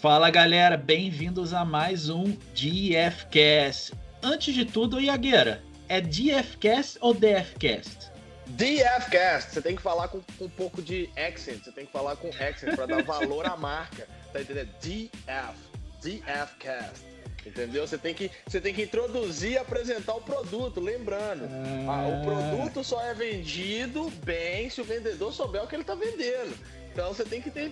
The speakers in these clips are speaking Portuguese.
Fala galera, bem-vindos a mais um DFcast. Antes de tudo, Iagueira, é DFcast ou DFcast? DFcast, você tem que falar com, com, um pouco de accent, você tem que falar com accent para dar valor à marca, tá entendendo? DF, DFcast. Entendeu? Você tem que, você tem que introduzir e apresentar o produto, lembrando. Ah. Ah, o produto só é vendido bem se o vendedor souber o que ele está vendendo. Então você tem que ter,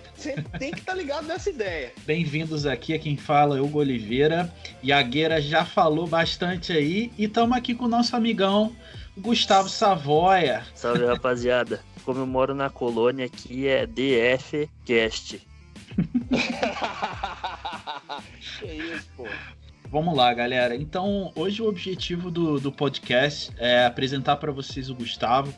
tem que estar tá ligado nessa ideia. Bem-vindos aqui a quem fala, Hugo Oliveira. E a Gueira já falou bastante aí. E estamos aqui com o nosso amigão Gustavo Savoia. Salve, rapaziada. Como eu moro na colônia aqui é DF Cast. que isso, pô. Vamos lá, galera. Então, hoje o objetivo do, do podcast é apresentar para vocês o Gustavo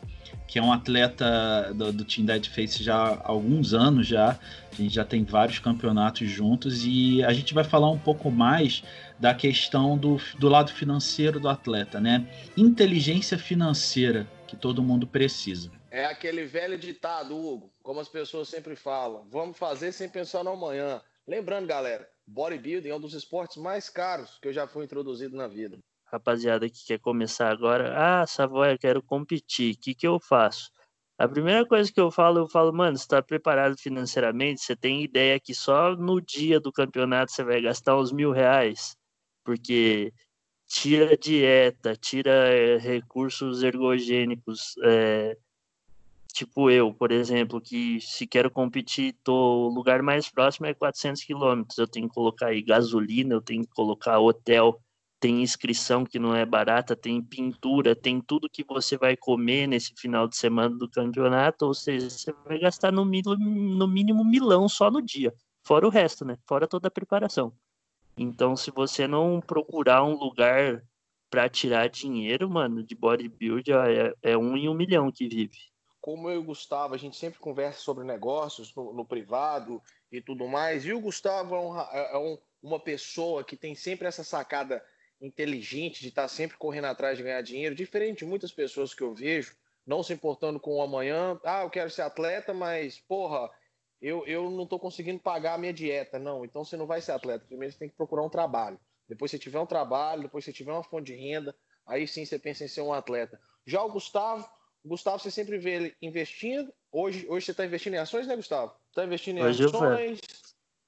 que é um atleta do, do Team Dead Face já há alguns anos já. A gente já tem vários campeonatos juntos e a gente vai falar um pouco mais da questão do, do lado financeiro do atleta, né? Inteligência financeira que todo mundo precisa. É aquele velho ditado, Hugo, como as pessoas sempre falam: vamos fazer sem pensar no amanhã. Lembrando, galera, bodybuilding é um dos esportes mais caros que eu já fui introduzido na vida rapaziada que quer começar agora, ah, Savoia, quero competir, o que, que eu faço? A primeira coisa que eu falo, eu falo, mano, você está preparado financeiramente? Você tem ideia que só no dia do campeonato você vai gastar uns mil reais? Porque tira dieta, tira é, recursos ergogênicos, é, tipo eu, por exemplo, que se quero competir, tô, o lugar mais próximo é 400 quilômetros, eu tenho que colocar aí gasolina, eu tenho que colocar hotel, tem inscrição que não é barata, tem pintura, tem tudo que você vai comer nesse final de semana do campeonato, ou seja, você vai gastar no mínimo, no mínimo milão só no dia, fora o resto, né? Fora toda a preparação. Então, se você não procurar um lugar para tirar dinheiro, mano, de bodybuild, é, é um em um milhão que vive. Como eu e o Gustavo, a gente sempre conversa sobre negócios no, no privado e tudo mais, e o Gustavo é, um, é um, uma pessoa que tem sempre essa sacada inteligente de estar sempre correndo atrás de ganhar dinheiro, diferente de muitas pessoas que eu vejo, não se importando com o amanhã. Ah, eu quero ser atleta, mas, porra, eu, eu não estou conseguindo pagar a minha dieta. Não, então você não vai ser atleta. Primeiro você tem que procurar um trabalho. Depois você tiver um trabalho, depois você tiver uma fonte de renda, aí sim você pensa em ser um atleta. Já o Gustavo, o Gustavo você sempre vê ele investindo. Hoje, hoje você está investindo em ações, né, Gustavo? Está investindo em hoje ações.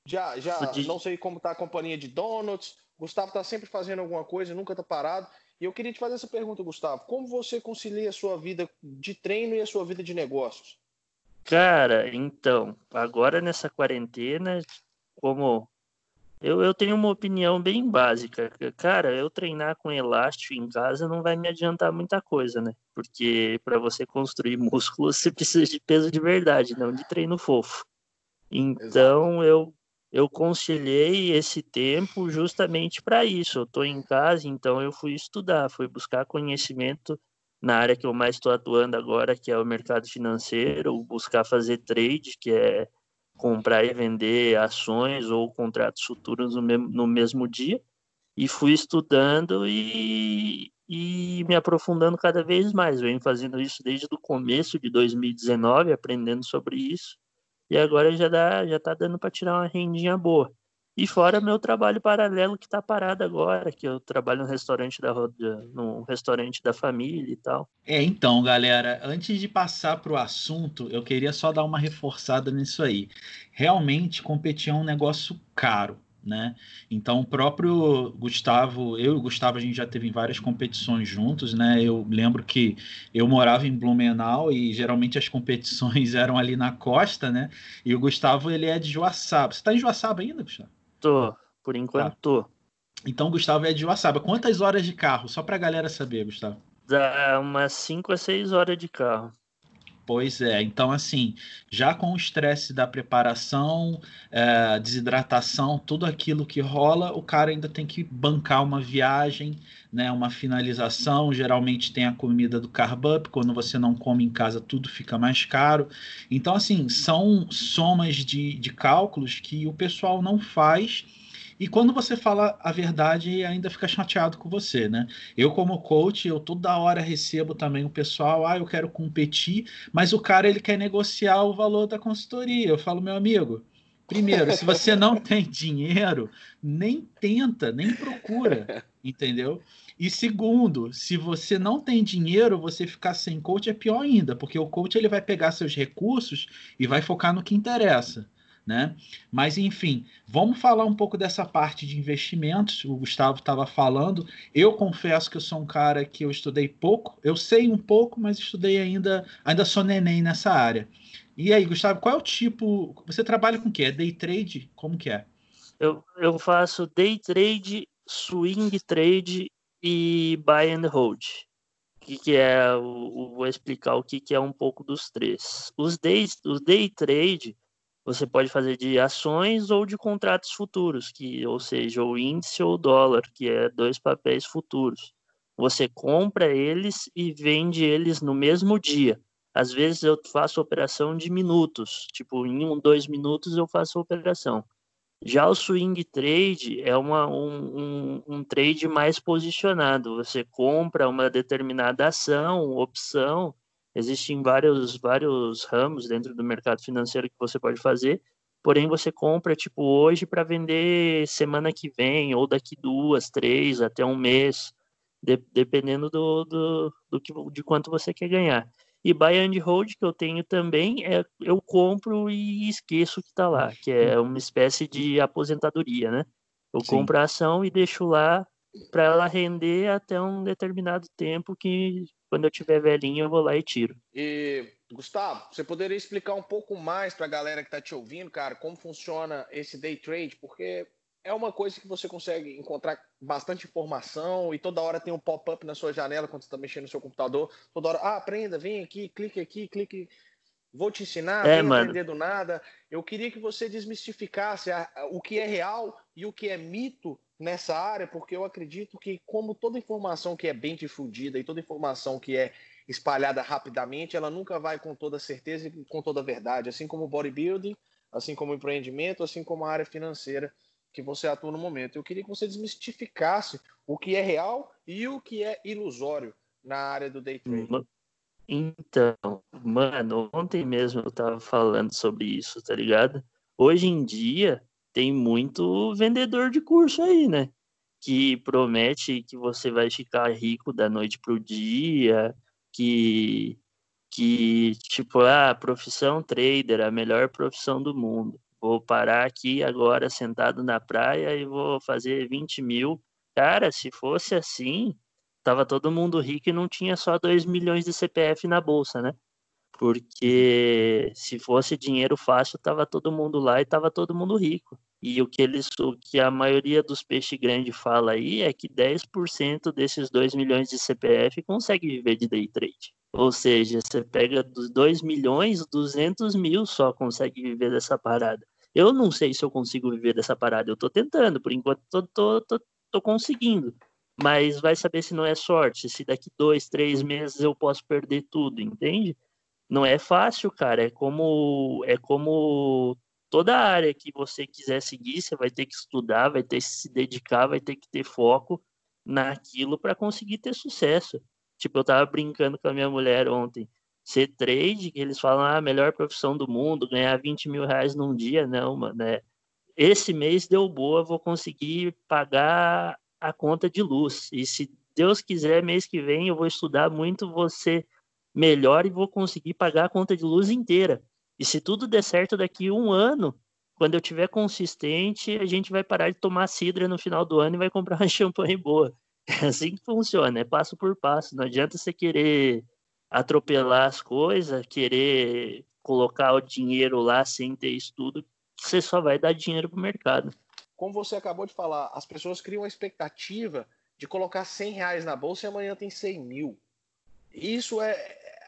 Já, já, não sei como está a companhia de donuts. Gustavo está sempre fazendo alguma coisa, nunca está parado. E eu queria te fazer essa pergunta, Gustavo: como você concilia a sua vida de treino e a sua vida de negócios? Cara, então, agora nessa quarentena, como eu, eu tenho uma opinião bem básica. Cara, eu treinar com elástico em casa não vai me adiantar muita coisa, né? Porque para você construir músculo, você precisa de peso de verdade, não de treino fofo. Então, Exato. eu eu conciliei esse tempo justamente para isso. Eu estou em casa, então eu fui estudar, fui buscar conhecimento na área que eu mais estou atuando agora, que é o mercado financeiro, buscar fazer trade, que é comprar e vender ações ou contratos futuros no mesmo, no mesmo dia. E fui estudando e, e me aprofundando cada vez mais. Venho fazendo isso desde o começo de 2019, aprendendo sobre isso e agora já dá, já tá dando para tirar uma rendinha boa. E fora meu trabalho paralelo que tá parado agora, que eu trabalho no restaurante da no restaurante da família e tal. É, então, galera, antes de passar pro assunto, eu queria só dar uma reforçada nisso aí. Realmente competir é um negócio caro né? Então o próprio Gustavo, eu e o Gustavo a gente já teve em várias competições juntos, né? Eu lembro que eu morava em Blumenau e geralmente as competições eram ali na costa, né? E o Gustavo ele é de Joaçaba. Você tá em Joaçaba ainda, Gustavo? Tô, por enquanto tá. tô. Então o Gustavo é de Joaçaba. Quantas horas de carro? Só pra galera saber, Gustavo. Dá umas 5 a 6 horas de carro. Pois é, então assim, já com o estresse da preparação, é, desidratação, tudo aquilo que rola, o cara ainda tem que bancar uma viagem, né, uma finalização. Geralmente tem a comida do carb quando você não come em casa, tudo fica mais caro. Então, assim, são somas de, de cálculos que o pessoal não faz e quando você fala a verdade, ainda fica chateado com você, né? Eu, como coach, eu toda hora recebo também o pessoal, ah, eu quero competir, mas o cara ele quer negociar o valor da consultoria. Eu falo, meu amigo, primeiro, se você não tem dinheiro, nem tenta, nem procura, entendeu? E segundo, se você não tem dinheiro, você ficar sem coach é pior ainda, porque o coach ele vai pegar seus recursos e vai focar no que interessa né? Mas enfim, vamos falar um pouco dessa parte de investimentos. O Gustavo estava falando. Eu confesso que eu sou um cara que eu estudei pouco. Eu sei um pouco, mas estudei ainda, ainda sou neném nessa área. E aí, Gustavo, qual é o tipo? Você trabalha com o quê? É day trade? Como que é? Eu, eu faço day trade, swing trade e buy and hold. O que, que é? Eu vou explicar o que, que é um pouco dos três. Os day, os day trade você pode fazer de ações ou de contratos futuros, que ou seja, o índice ou o dólar, que é dois papéis futuros. Você compra eles e vende eles no mesmo dia. Às vezes eu faço operação de minutos, tipo em um, dois minutos eu faço operação. Já o swing trade é uma, um, um, um trade mais posicionado. Você compra uma determinada ação, opção, Existem vários, vários ramos dentro do mercado financeiro que você pode fazer, porém você compra tipo hoje para vender semana que vem, ou daqui duas, três, até um mês, de, dependendo do, do, do que, de quanto você quer ganhar. E buy and hold que eu tenho também é eu compro e esqueço que está lá, que é uma espécie de aposentadoria, né? Eu Sim. compro a ação e deixo lá para ela render até um determinado tempo que quando eu tiver velhinho, eu vou lá e tiro. E, Gustavo, você poderia explicar um pouco mais para a galera que está te ouvindo, cara, como funciona esse day trade? Porque é uma coisa que você consegue encontrar bastante informação e toda hora tem um pop-up na sua janela quando você está mexendo no seu computador. Toda hora, ah, aprenda, vem aqui, clique aqui, clique. Vou te ensinar, é, vem aprender do nada. Eu queria que você desmistificasse a, a, o que é real e o que é mito nessa área, porque eu acredito que, como toda informação que é bem difundida e toda informação que é espalhada rapidamente, ela nunca vai com toda certeza e com toda verdade, assim como o bodybuilding, assim como o empreendimento, assim como a área financeira que você atua no momento. Eu queria que você desmistificasse o que é real e o que é ilusório na área do day trade. Então, mano, ontem mesmo eu tava falando sobre isso, tá ligado? Hoje em dia, tem muito vendedor de curso aí, né? Que promete que você vai ficar rico da noite pro dia, que, que tipo, ah, profissão trader, a melhor profissão do mundo. Vou parar aqui agora sentado na praia e vou fazer 20 mil. Cara, se fosse assim, tava todo mundo rico e não tinha só 2 milhões de CPF na bolsa, né? Porque se fosse dinheiro fácil, tava todo mundo lá e tava todo mundo rico. E o que eles, o que a maioria dos peixes grandes fala aí é que 10% desses 2 milhões de CPF consegue viver de day trade. Ou seja, você pega dos 2 milhões, 200 mil só consegue viver dessa parada. Eu não sei se eu consigo viver dessa parada, eu tô tentando, por enquanto tô, tô, tô, tô conseguindo. Mas vai saber se não é sorte, se daqui dois, três meses eu posso perder tudo, entende? Não é fácil, cara. É como é como toda área que você quiser seguir, você vai ter que estudar, vai ter que se dedicar, vai ter que ter foco naquilo para conseguir ter sucesso. Tipo, eu tava brincando com a minha mulher ontem. Ser trade, que eles falam, ah, a melhor profissão do mundo, ganhar 20 mil reais num dia, não, mano. né? esse mês deu boa, vou conseguir pagar a conta de luz. E se Deus quiser, mês que vem eu vou estudar muito, você melhor e vou conseguir pagar a conta de luz inteira. E se tudo der certo daqui um ano, quando eu tiver consistente, a gente vai parar de tomar cidra no final do ano e vai comprar uma champanhe boa. É assim que funciona, é passo por passo. Não adianta você querer atropelar as coisas, querer colocar o dinheiro lá sem ter estudo, você só vai dar dinheiro para o mercado. Como você acabou de falar, as pessoas criam a expectativa de colocar 100 reais na bolsa e amanhã tem 100 mil. Isso é,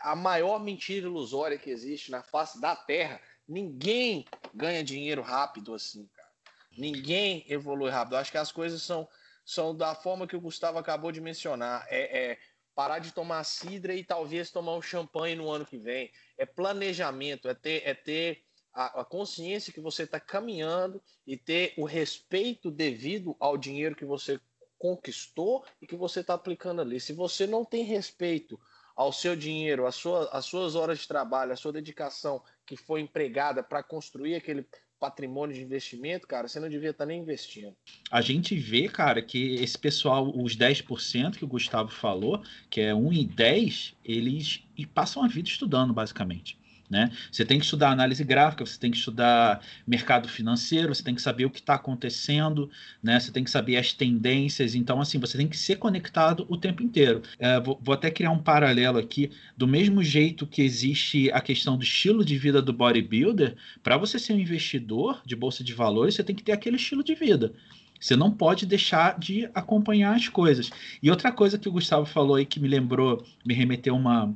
a maior mentira ilusória que existe na face da Terra. Ninguém ganha dinheiro rápido assim, cara. Ninguém evolui rápido. acho que as coisas são, são da forma que o Gustavo acabou de mencionar. É, é parar de tomar cidra e talvez tomar um champanhe no ano que vem. É planejamento, é ter, é ter a, a consciência que você está caminhando e ter o respeito devido ao dinheiro que você conquistou e que você está aplicando ali. Se você não tem respeito ao seu dinheiro, às às suas horas de trabalho, à sua dedicação que foi empregada para construir aquele patrimônio de investimento, cara, você não devia estar tá nem investindo. A gente vê, cara, que esse pessoal, os 10% que o Gustavo falou, que é 1 em 10, eles passam a vida estudando, basicamente. Né? Você tem que estudar análise gráfica, você tem que estudar mercado financeiro, você tem que saber o que está acontecendo, né? Você tem que saber as tendências. Então, assim, você tem que ser conectado o tempo inteiro. É, vou, vou, até criar um paralelo aqui. Do mesmo jeito que existe a questão do estilo de vida do bodybuilder, para você ser um investidor de bolsa de valores, você tem que ter aquele estilo de vida. Você não pode deixar de acompanhar as coisas. E outra coisa que o Gustavo falou aí que me lembrou, me remeteu uma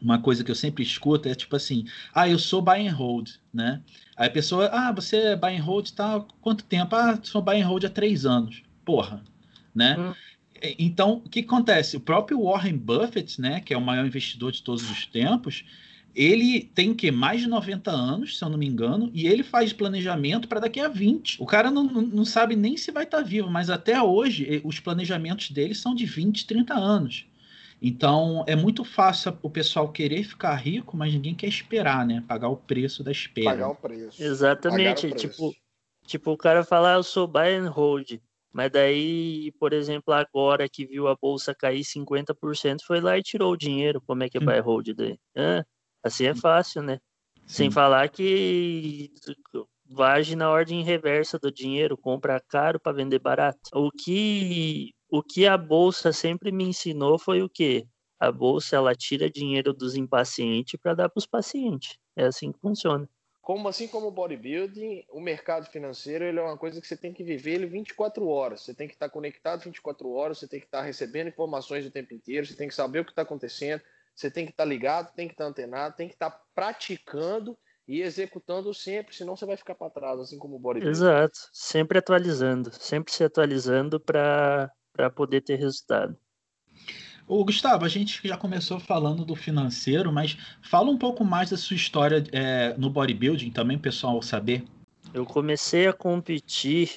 uma coisa que eu sempre escuto é tipo assim, ah, eu sou buy and hold, né? Aí a pessoa, ah, você é buy and hold, tá? Quanto tempo? Ah, sou buy and hold há três anos. Porra, né? Hum. Então, o que acontece? O próprio Warren Buffett, né, que é o maior investidor de todos os tempos, ele tem que mais de 90 anos, se eu não me engano, e ele faz planejamento para daqui a 20. O cara não, não sabe nem se vai estar tá vivo, mas até hoje os planejamentos dele são de 20, 30 anos. Então é muito fácil o pessoal querer ficar rico, mas ninguém quer esperar, né? Pagar o preço da espera. Pagar o preço. Exatamente. O preço. Tipo, tipo, o cara falar, ah, eu sou buy and hold. Mas daí, por exemplo, agora que viu a bolsa cair 50%, foi lá e tirou o dinheiro. Como é que é buy and hold daí? Ah, assim é fácil, né? Sim. Sem falar que vage na ordem reversa do dinheiro, compra caro para vender barato. O que o que a bolsa sempre me ensinou foi o quê? A bolsa ela tira dinheiro dos impacientes para dar para os pacientes. É assim que funciona. Como assim como o bodybuilding, o mercado financeiro ele é uma coisa que você tem que viver ele 24 horas. Você tem que estar conectado 24 horas, você tem que estar recebendo informações o tempo inteiro, você tem que saber o que está acontecendo, você tem que estar ligado, tem que estar antenado, tem que estar praticando e executando sempre, senão você vai ficar para trás, assim como o bodybuilding. Exato, sempre atualizando, sempre se atualizando para para poder ter resultado. O Gustavo, a gente já começou falando do financeiro, mas fala um pouco mais da sua história é, no bodybuilding também, pessoal saber. Eu comecei a competir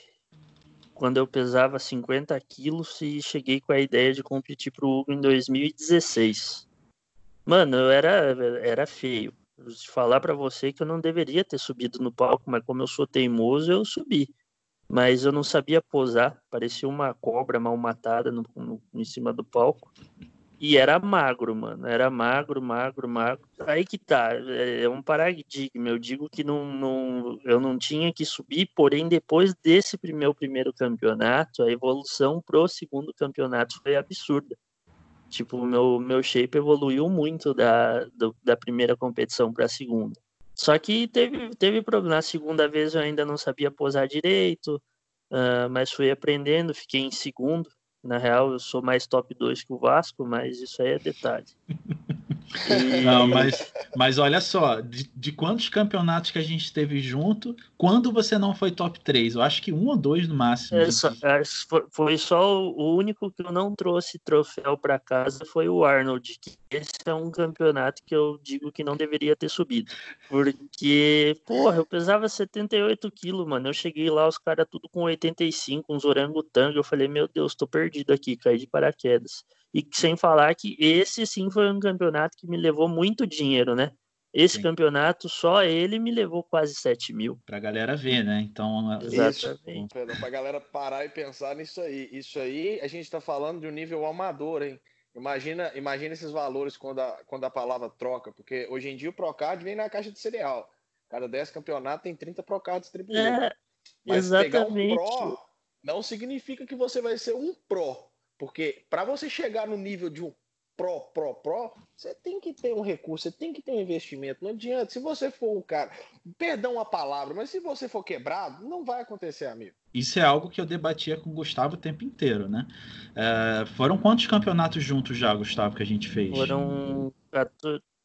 quando eu pesava 50 quilos e cheguei com a ideia de competir para o Hugo em 2016. Mano, eu era, era feio. Vou falar para você que eu não deveria ter subido no palco, mas como eu sou teimoso, eu subi mas eu não sabia posar, parecia uma cobra mal matada no, no, em cima do palco. E era magro, mano. Era magro, magro, magro. Aí que tá. É, é um paradigma. Eu digo que não, não, eu não tinha que subir, porém, depois desse meu primeiro campeonato, a evolução pro segundo campeonato foi absurda. Tipo, meu, meu shape evoluiu muito da, do, da primeira competição para a segunda. Só que teve, teve problema. Na segunda vez eu ainda não sabia posar direito, uh, mas fui aprendendo, fiquei em segundo. Na real, eu sou mais top 2 que o Vasco, mas isso aí é detalhe. E... Não, mas, mas olha só, de, de, quantos campeonatos que a gente teve junto, quando você não foi top 3? Eu acho que um ou dois no máximo. É, só, é, foi só o único que eu não trouxe troféu para casa foi o Arnold, esse é um campeonato que eu digo que não deveria ter subido. Porque, porra, eu pesava 78 quilos, mano. Eu cheguei lá, os caras tudo com 85, uns orangotango. Eu falei, meu Deus, tô perdido aqui, caí de paraquedas. E sem falar que esse sim foi um campeonato que me levou muito dinheiro, né? Esse sim. campeonato, só ele me levou quase 7 mil. Pra galera ver, né? Então, exatamente. Isso, pra galera parar e pensar nisso aí. Isso aí, a gente tá falando de um nível amador, hein? Imagina, imagina esses valores quando a, quando a palavra troca, porque hoje em dia o Procard vem na caixa de cereal. Cada 10 campeonatos tem 30 Procards distribuídos. É, Mas exatamente. pegar um Pro não significa que você vai ser um Pro. Porque para você chegar no nível de um pro, pro, pro, você tem que ter um recurso, você tem que ter um investimento. Não adianta. Se você for um cara, perdão a palavra, mas se você for quebrado, não vai acontecer, amigo. Isso é algo que eu debatia com o Gustavo o tempo inteiro, né? É, foram quantos campeonatos juntos já, Gustavo, que a gente fez? Foram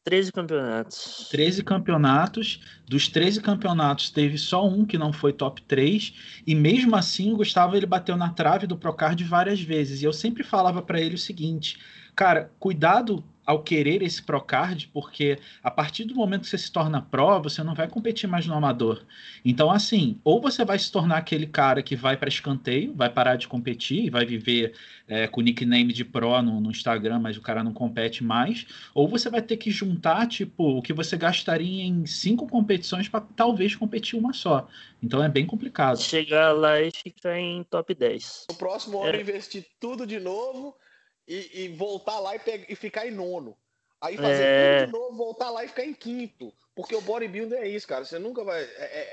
13 campeonatos. 13 campeonatos. Dos 13 campeonatos, teve só um que não foi top 3. E mesmo assim, o Gustavo ele bateu na trave do Procard várias vezes. E eu sempre falava para ele o seguinte: cara, cuidado ao querer esse Procard, porque a partir do momento que você se torna pró, você não vai competir mais no amador. Então, assim, ou você vai se tornar aquele cara que vai para escanteio, vai parar de competir, vai viver é, com o nickname de pró no, no, Instagram, mas o cara não compete mais, ou você vai ter que juntar, tipo, o que você gastaria em cinco competições para talvez competir uma só. Então é bem complicado. Chegar lá e ficar em top 10. No próximo ano, é. investir tudo de novo e, e voltar lá e, pegar, e ficar em nono. Aí fazer é... tudo de novo, voltar lá e ficar em quinto. Porque o bodybuilding é isso, cara. Você nunca vai. É,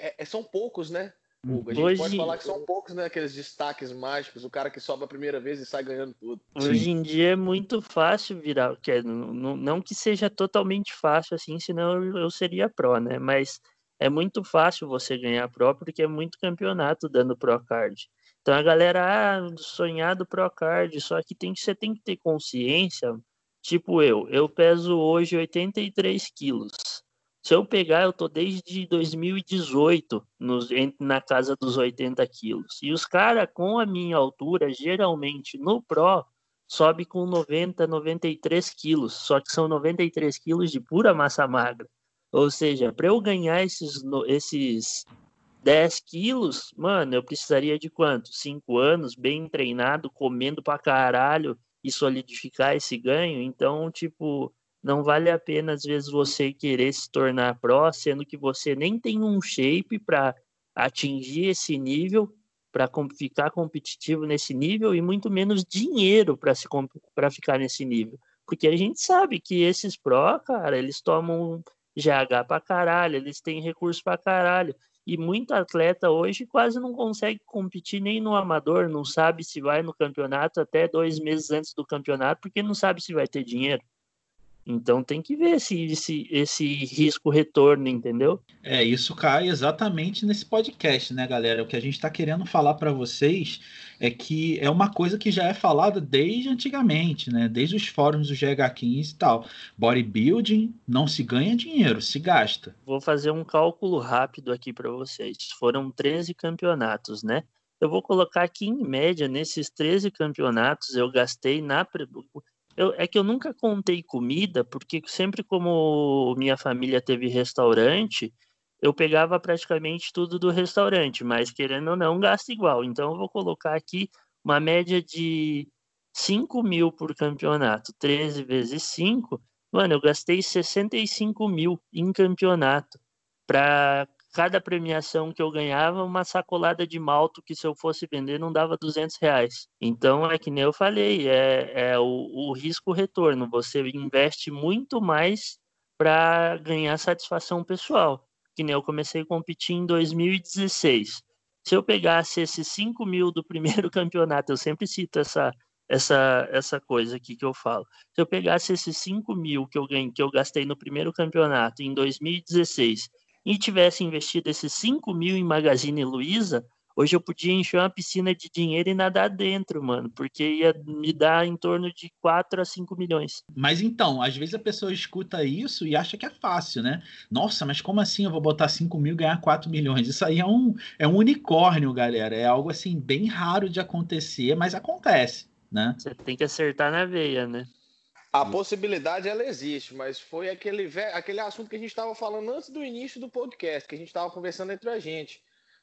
é, é são poucos, né? Hugo, a gente Hoje... pode falar que são poucos, né? Aqueles destaques mágicos, o cara que sobe a primeira vez e sai ganhando tudo. Hoje Sim. em dia é muito fácil virar, que é, não, não que seja totalmente fácil assim, senão eu seria pró, né? Mas é muito fácil você ganhar pró porque é muito campeonato dando pro card. Então a galera, ah, sonhar do Procard, só que tem, você tem que ter consciência, tipo eu, eu peso hoje 83 quilos. Se eu pegar, eu tô desde 2018 nos, na casa dos 80 quilos. E os caras com a minha altura, geralmente no Pro, sobe com 90, 93 quilos. Só que são 93 quilos de pura massa magra. Ou seja, para eu ganhar esses, esses 10 quilos, mano, eu precisaria de quanto? 5 anos, bem treinado, comendo pra caralho e solidificar esse ganho. Então, tipo, não vale a pena, às vezes, você querer se tornar pró, sendo que você nem tem um shape para atingir esse nível, para ficar competitivo nesse nível, e muito menos dinheiro para ficar nesse nível. Porque a gente sabe que esses pró, cara, eles tomam GH pra caralho, eles têm recurso pra caralho. E muito atleta hoje quase não consegue competir nem no amador, não sabe se vai no campeonato até dois meses antes do campeonato, porque não sabe se vai ter dinheiro. Então tem que ver esse, esse, esse risco-retorno, entendeu? É, isso cai exatamente nesse podcast, né, galera? O que a gente está querendo falar para vocês é que é uma coisa que já é falada desde antigamente, né? Desde os fóruns do GH15 e tal. Bodybuilding não se ganha dinheiro, se gasta. Vou fazer um cálculo rápido aqui para vocês. Foram 13 campeonatos, né? Eu vou colocar aqui em média, nesses 13 campeonatos, eu gastei na eu, é que eu nunca contei comida, porque sempre como minha família teve restaurante, eu pegava praticamente tudo do restaurante, mas querendo ou não, gasta igual. Então eu vou colocar aqui uma média de 5 mil por campeonato, 13 vezes 5. Mano, eu gastei 65 mil em campeonato para cada premiação que eu ganhava, uma sacolada de malto que se eu fosse vender não dava 200 reais. Então, é que nem eu falei, é, é o, o risco-retorno. Você investe muito mais para ganhar satisfação pessoal. Que nem eu comecei a competir em 2016. Se eu pegasse esses 5 mil do primeiro campeonato, eu sempre cito essa, essa, essa coisa aqui que eu falo. Se eu pegasse esses 5 mil que eu, ganhei, que eu gastei no primeiro campeonato em 2016 e tivesse investido esses 5 mil em Magazine Luiza, hoje eu podia encher uma piscina de dinheiro e nadar dentro, mano, porque ia me dar em torno de 4 a 5 milhões. Mas então, às vezes a pessoa escuta isso e acha que é fácil, né? Nossa, mas como assim eu vou botar 5 mil e ganhar 4 milhões? Isso aí é um, é um unicórnio, galera. É algo assim bem raro de acontecer, mas acontece, né? Você tem que acertar na veia, né? A possibilidade ela existe, mas foi aquele, aquele assunto que a gente estava falando antes do início do podcast, que a gente estava conversando entre a gente.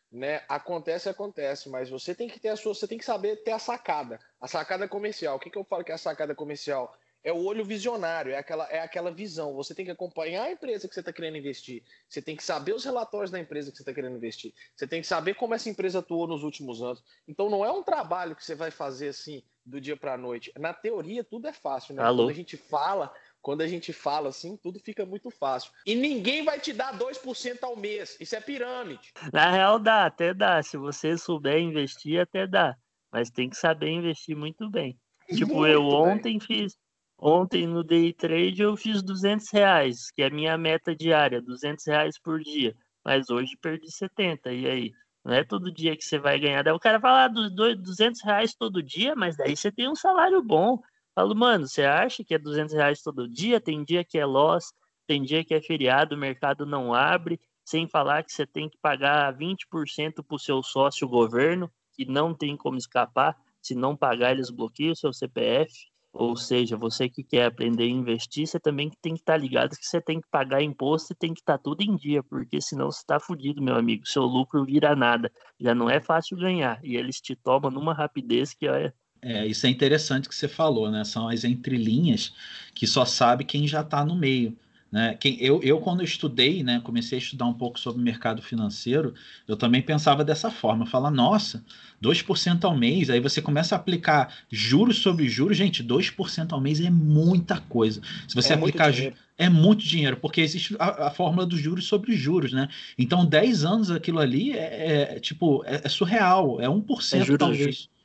Né? Acontece, acontece, mas você tem que ter a sua, você tem que saber ter a sacada, a sacada comercial. O que, que eu falo que é a sacada comercial? É o olho visionário, é aquela, é aquela visão. Você tem que acompanhar a empresa que você está querendo investir. Você tem que saber os relatórios da empresa que você está querendo investir. Você tem que saber como essa empresa atuou nos últimos anos. Então não é um trabalho que você vai fazer assim do dia para a noite. Na teoria, tudo é fácil, né? Alô? Quando a gente fala, quando a gente fala assim, tudo fica muito fácil. E ninguém vai te dar 2% ao mês. Isso é pirâmide. Na real, dá, até dá. Se você souber investir, até dá. Mas tem que saber investir muito bem. Tipo, muito eu ontem bem. fiz. Ontem no day trade eu fiz 200 reais, que é a minha meta diária, 200 reais por dia. Mas hoje perdi 70, e aí? Não é todo dia que você vai ganhar. Daí o cara fala ah, 200 reais todo dia, mas daí você tem um salário bom. Falo, mano, você acha que é 200 reais todo dia? Tem dia que é loss, tem dia que é feriado, o mercado não abre. Sem falar que você tem que pagar 20% para o seu sócio governo, que não tem como escapar. Se não pagar, eles bloqueiam o seu CPF. Ou seja, você que quer aprender a investir, você também tem que estar tá ligado que você tem que pagar imposto e tem que estar tá tudo em dia, porque senão você está fudido, meu amigo. Seu lucro vira nada. Já não é fácil ganhar. E eles te tomam numa rapidez que é. É, isso é interessante que você falou, né? São as entrelinhas que só sabe quem já está no meio. Né? Quem, eu, eu, quando eu estudei, né, comecei a estudar um pouco sobre o mercado financeiro, eu também pensava dessa forma, falar, nossa, 2% ao mês, aí você começa a aplicar juros sobre juros, gente, 2% ao mês é muita coisa. Se você é aplicar é muito dinheiro, porque existe a, a, fórmula dos juros sobre juros, né? Então, 10 anos aquilo ali é, é tipo, é, é, surreal, é 1% é juros, talvez juros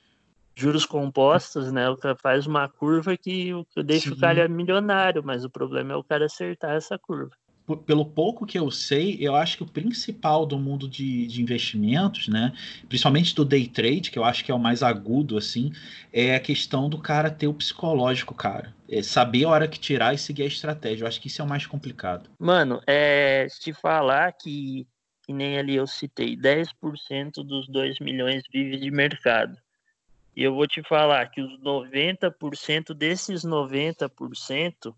compostos, né? O cara faz uma curva que deixa Sim. o cara milionário, mas o problema é o cara acertar essa curva. Pelo pouco que eu sei, eu acho que o principal do mundo de, de investimentos, né, principalmente do day trade, que eu acho que é o mais agudo, assim, é a questão do cara ter o psicológico, cara. É saber a hora que tirar e seguir a estratégia. Eu acho que isso é o mais complicado. Mano, é te falar que, que nem ali eu citei, 10% dos 2 milhões vive de mercado. E eu vou te falar que os 90% desses 90%,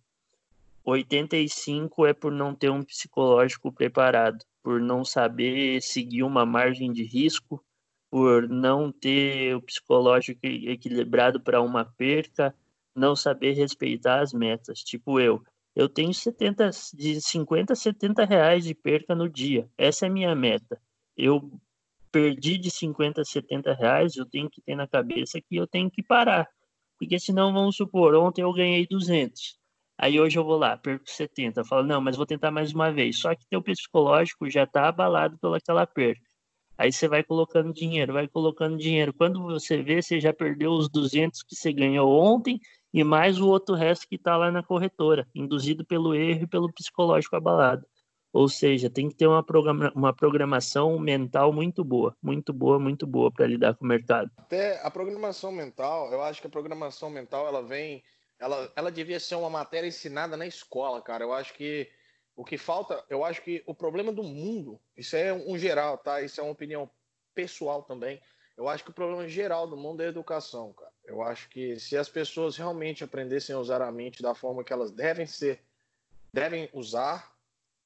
85% é por não ter um psicológico preparado, por não saber seguir uma margem de risco, por não ter o psicológico equilibrado para uma perca, não saber respeitar as metas. Tipo eu, eu tenho 70, de 50 a 70 reais de perca no dia. Essa é a minha meta. Eu perdi de 50 a 70 reais, eu tenho que ter na cabeça que eu tenho que parar. Porque senão, vamos supor, ontem eu ganhei 200. Aí hoje eu vou lá, perco 70. Eu falo, não, mas vou tentar mais uma vez. Só que teu psicológico já está abalado pelaquela perda. Aí você vai colocando dinheiro, vai colocando dinheiro. Quando você vê, você já perdeu os 200 que você ganhou ontem e mais o outro resto que está lá na corretora, induzido pelo erro e pelo psicológico abalado. Ou seja, tem que ter uma, programa, uma programação mental muito boa, muito boa, muito boa para lidar com o mercado. Até a programação mental, eu acho que a programação mental ela vem, ela, ela devia ser uma matéria ensinada na escola, cara. Eu acho que o que falta, eu acho que o problema do mundo, isso é um geral, tá? Isso é uma opinião pessoal também. Eu acho que o problema geral do mundo é a educação, cara. Eu acho que se as pessoas realmente aprendessem a usar a mente da forma que elas devem ser, devem usar,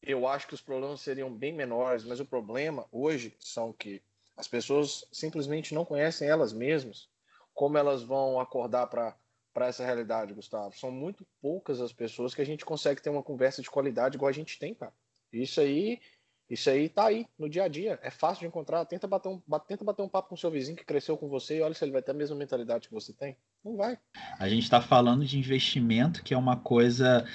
eu acho que os problemas seriam bem menores, mas o problema hoje são que as pessoas simplesmente não conhecem elas mesmas, como elas vão acordar para essa realidade, Gustavo. São muito poucas as pessoas que a gente consegue ter uma conversa de qualidade igual a gente tem, cara. Isso aí, isso aí tá aí no dia a dia. É fácil de encontrar. Tenta bater um, tenta bater um papo com seu vizinho que cresceu com você e olha se ele vai ter a mesma mentalidade que você tem. Não vai. A gente está falando de investimento, que é uma coisa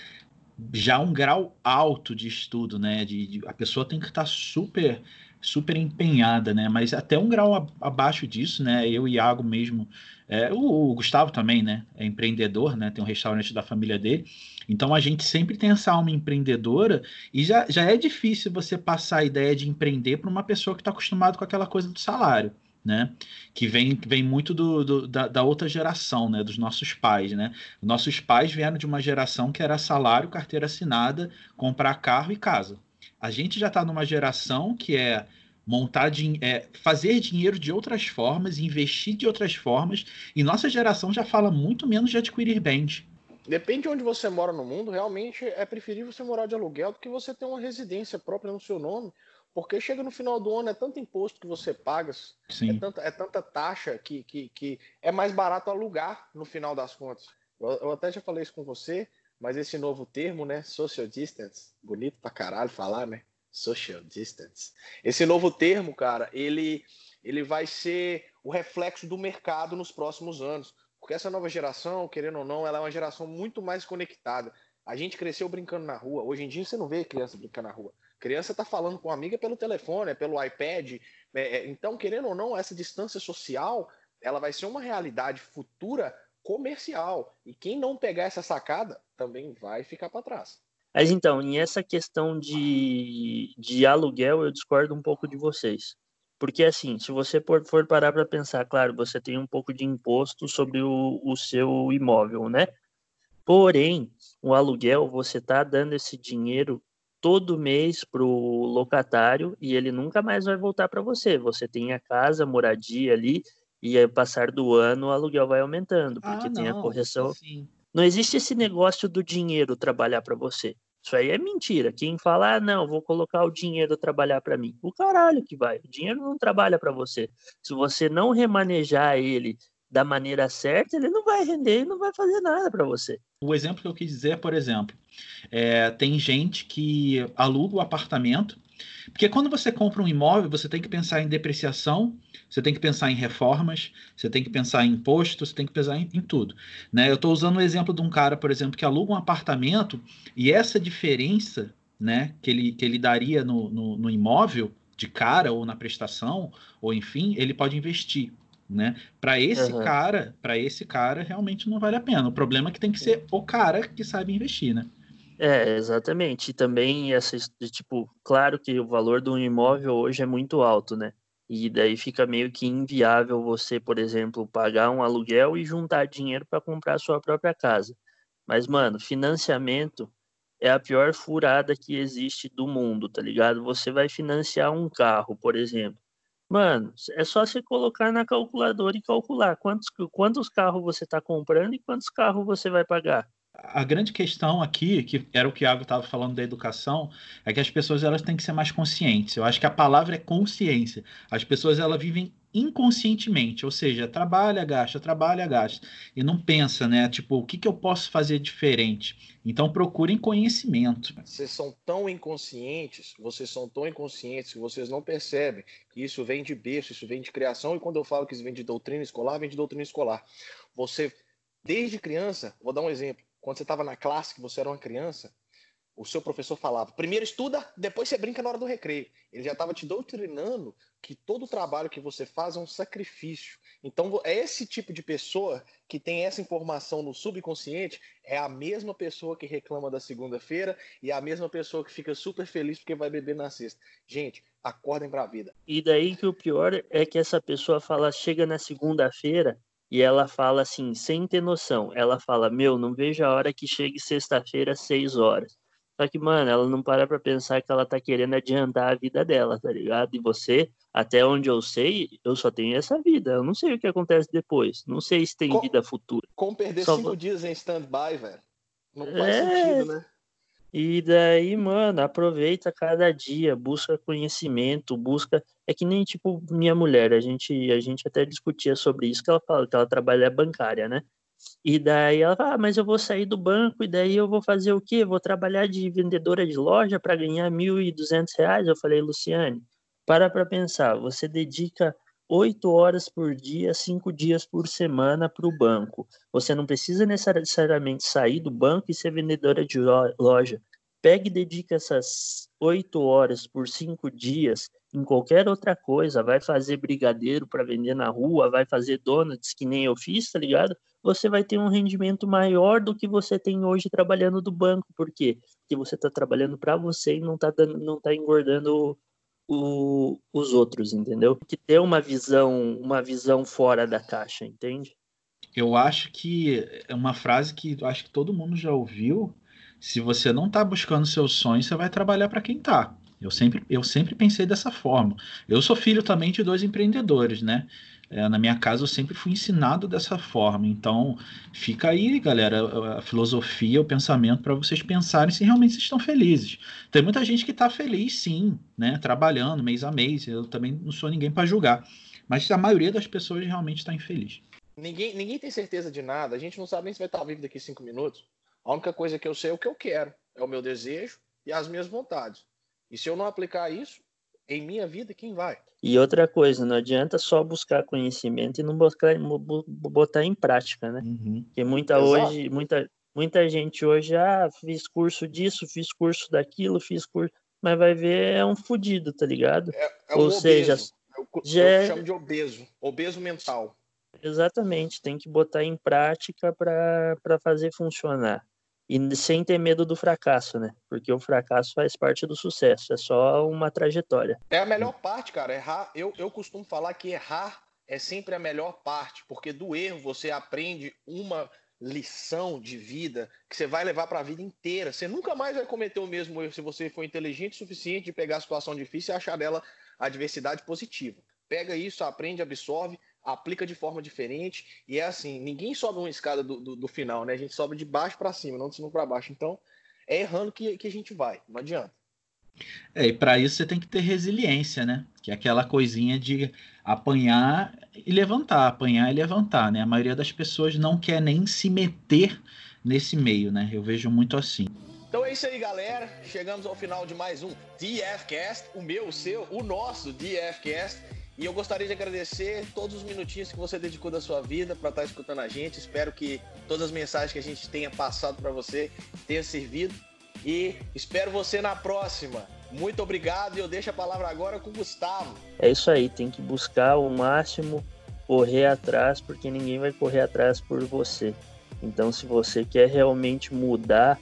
já um grau alto de estudo, né? De, de a pessoa tem que estar tá super super empenhada, né? Mas até um grau abaixo disso, né? Eu e Iago mesmo, é, o, o, Gustavo também, né? É empreendedor, né? Tem um restaurante da família dele. Então a gente sempre tem essa alma empreendedora e já, já é difícil você passar a ideia de empreender para uma pessoa que está acostumada com aquela coisa do salário né? Que vem, vem muito do, do da, da, outra geração, né? Dos nossos pais, né? Nossos pais vieram de uma geração que era salário, carteira assinada, comprar carro e casa. A gente já está numa geração que é montar é, fazer dinheiro de outras formas, investir de outras formas, e nossa geração já fala muito menos de adquirir bens. Depende de onde você mora no mundo, realmente é preferível você morar de aluguel do que você ter uma residência própria no seu nome porque chega no final do ano, é tanto imposto que você paga, é tanta, é tanta, taxa que, que, que é mais barato alugar no final das contas. Eu, eu, até já falei isso com você, mas esse novo termo, né? Social distance, bonito pra caralho falar, né? Social distance. Esse novo termo, cara, ele, ele vai ser o reflexo do mercado nos próximos anos. Porque essa nova geração, querendo ou não, ela é uma geração muito mais conectada. A gente cresceu brincando na rua. Hoje em dia você não vê criança brincando na rua criança está falando com a amiga pelo telefone, é pelo iPad. É, é, então, querendo ou não, essa distância social ela vai ser uma realidade futura comercial. E quem não pegar essa sacada também vai ficar para trás. Mas então, em essa questão de, de aluguel, eu discordo um pouco de vocês. Porque, assim, se você for, parar para pensar, claro, você tem um pouco de imposto sobre o, o seu imóvel, né? Porém, o aluguel, você está dando esse dinheiro todo mês para o locatário e ele nunca mais vai voltar para você. Você tem a casa, a moradia ali E aí, passar do ano, o aluguel vai aumentando, porque ah, tem a correção. Sim. Não existe esse negócio do dinheiro trabalhar para você. Isso aí é mentira. Quem fala, ah, não, vou colocar o dinheiro trabalhar para mim. O caralho que vai. O dinheiro não trabalha para você. Se você não remanejar ele da maneira certa, ele não vai render e não vai fazer nada para você. O exemplo que eu quis dizer, por exemplo, é, tem gente que aluga o apartamento, porque quando você compra um imóvel, você tem que pensar em depreciação, você tem que pensar em reformas, você tem que pensar em imposto, você tem que pensar em, em tudo. Né? Eu estou usando o exemplo de um cara, por exemplo, que aluga um apartamento e essa diferença né, que, ele, que ele daria no, no, no imóvel, de cara ou na prestação, ou enfim, ele pode investir né? Para esse uhum. cara, para esse cara realmente não vale a pena. O problema é que tem que ser o cara que sabe investir, né? É, exatamente. E também essa tipo, claro que o valor do imóvel hoje é muito alto, né? E daí fica meio que inviável você, por exemplo, pagar um aluguel e juntar dinheiro para comprar a sua própria casa. Mas, mano, financiamento é a pior furada que existe do mundo, tá ligado? Você vai financiar um carro, por exemplo. Mano, é só você colocar na calculadora e calcular quantos, quantos carros você está comprando e quantos carros você vai pagar. A grande questão aqui, que era o que o Iago estava falando da educação, é que as pessoas elas têm que ser mais conscientes. Eu acho que a palavra é consciência. As pessoas elas vivem inconscientemente, ou seja, trabalha, gasta, trabalha, gasta, e não pensa, né? Tipo, o que, que eu posso fazer diferente? Então procurem conhecimento. Vocês são tão inconscientes, vocês são tão inconscientes que vocês não percebem que isso vem de berço, isso vem de criação, e quando eu falo que isso vem de doutrina escolar, vem de doutrina escolar. Você, desde criança, vou dar um exemplo, quando você estava na classe, que você era uma criança, o seu professor falava: primeiro estuda, depois você brinca na hora do recreio. Ele já estava te doutrinando que todo trabalho que você faz é um sacrifício. Então, é esse tipo de pessoa que tem essa informação no subconsciente, é a mesma pessoa que reclama da segunda-feira e é a mesma pessoa que fica super feliz porque vai beber na sexta. Gente, acordem para a vida. E daí que o pior é que essa pessoa fala, chega na segunda-feira e ela fala assim, sem ter noção. Ela fala: Meu, não vejo a hora que chegue sexta-feira às seis horas. Só que, mano, ela não para pra pensar que ela tá querendo adiantar a vida dela, tá ligado? E você, até onde eu sei, eu só tenho essa vida. Eu não sei o que acontece depois. Não sei se tem com, vida futura. Como perder só cinco vou... dias em stand-by, velho? Não faz é... sentido, né? E daí, mano, aproveita cada dia, busca conhecimento, busca. É que nem tipo minha mulher, a gente, a gente até discutia sobre isso, que ela fala que ela trabalha bancária, né? E daí ela fala, ah, mas eu vou sair do banco e daí eu vou fazer o quê? Vou trabalhar de vendedora de loja para ganhar R$ 1.200? Eu falei, Luciane, para para pensar, você dedica oito horas por dia, cinco dias por semana para o banco. Você não precisa necessariamente sair do banco e ser vendedora de loja. Pegue e dedica essas oito horas por cinco dias em qualquer outra coisa. Vai fazer brigadeiro para vender na rua, vai fazer donuts que nem eu fiz, tá ligado? Você vai ter um rendimento maior do que você tem hoje trabalhando do banco. Por quê? Porque você está trabalhando para você e não está não tá engordando o, os outros, entendeu? Que ter uma visão, uma visão fora da caixa, entende? Eu acho que é uma frase que acho que todo mundo já ouviu. Se você não está buscando seus sonhos, você vai trabalhar para quem está. Eu sempre, eu sempre pensei dessa forma. Eu sou filho também de dois empreendedores, né? É, na minha casa eu sempre fui ensinado dessa forma. Então, fica aí, galera, a filosofia, o pensamento para vocês pensarem se realmente vocês estão felizes. Tem muita gente que está feliz, sim, né? Trabalhando mês a mês. Eu também não sou ninguém para julgar. Mas a maioria das pessoas realmente está infeliz. Ninguém, ninguém tem certeza de nada. A gente não sabe nem se vai estar vivo daqui cinco minutos. A única coisa que eu sei é o que eu quero. É o meu desejo e as minhas vontades. E se eu não aplicar isso, em minha vida, quem vai? E outra coisa, não adianta só buscar conhecimento e não botar, botar em prática, né? Uhum. Porque muita Exato. hoje, muita, muita gente hoje, ah, fiz curso disso, fiz curso daquilo, fiz curso, mas vai ver é um fudido, tá ligado? É, é Ou seja, eu, eu, já... eu chamo de obeso, obeso mental. Exatamente, tem que botar em prática para fazer funcionar. E sem ter medo do fracasso, né? Porque o fracasso faz parte do sucesso, é só uma trajetória. É a melhor parte, cara. Errar, eu, eu costumo falar que errar é sempre a melhor parte, porque do erro você aprende uma lição de vida que você vai levar para a vida inteira. Você nunca mais vai cometer o mesmo erro se você for inteligente o suficiente de pegar a situação difícil e achar dela a adversidade positiva. Pega isso, aprende, absorve, aplica de forma diferente. E é assim, ninguém sobe uma escada do, do, do final, né? A gente sobe de baixo para cima, não de cima para baixo. Então, é errando que, que a gente vai, não adianta. É, e para isso você tem que ter resiliência, né? Que é aquela coisinha de apanhar e levantar, apanhar e levantar, né? A maioria das pessoas não quer nem se meter nesse meio, né? Eu vejo muito assim. Então é isso aí, galera. Chegamos ao final de mais um DFcast, o meu, o seu, o nosso DFcast. E eu gostaria de agradecer todos os minutinhos que você dedicou da sua vida para estar tá escutando a gente. Espero que todas as mensagens que a gente tenha passado para você tenha servido. E espero você na próxima. Muito obrigado e eu deixo a palavra agora com o Gustavo. É isso aí, tem que buscar o máximo, correr atrás, porque ninguém vai correr atrás por você. Então, se você quer realmente mudar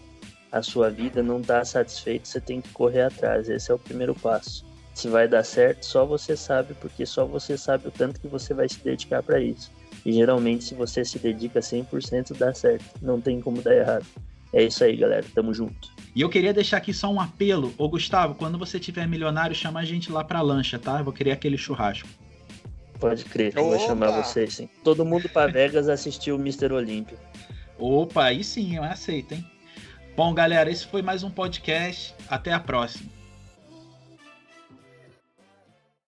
a sua vida, não está satisfeito, você tem que correr atrás. Esse é o primeiro passo. Se vai dar certo, só você sabe, porque só você sabe o tanto que você vai se dedicar para isso. E geralmente, se você se dedica 100%, dá certo. Não tem como dar errado. É isso aí, galera. Tamo junto. E eu queria deixar aqui só um apelo. Ô, Gustavo, quando você tiver milionário, chama a gente lá pra lancha, tá? Eu vou querer aquele churrasco. Pode crer, eu vou chamar vocês, sim. Todo mundo pra Vegas assistiu o Mr. Olímpio. Opa, aí sim, eu aceito, hein? Bom, galera, esse foi mais um podcast. Até a próxima.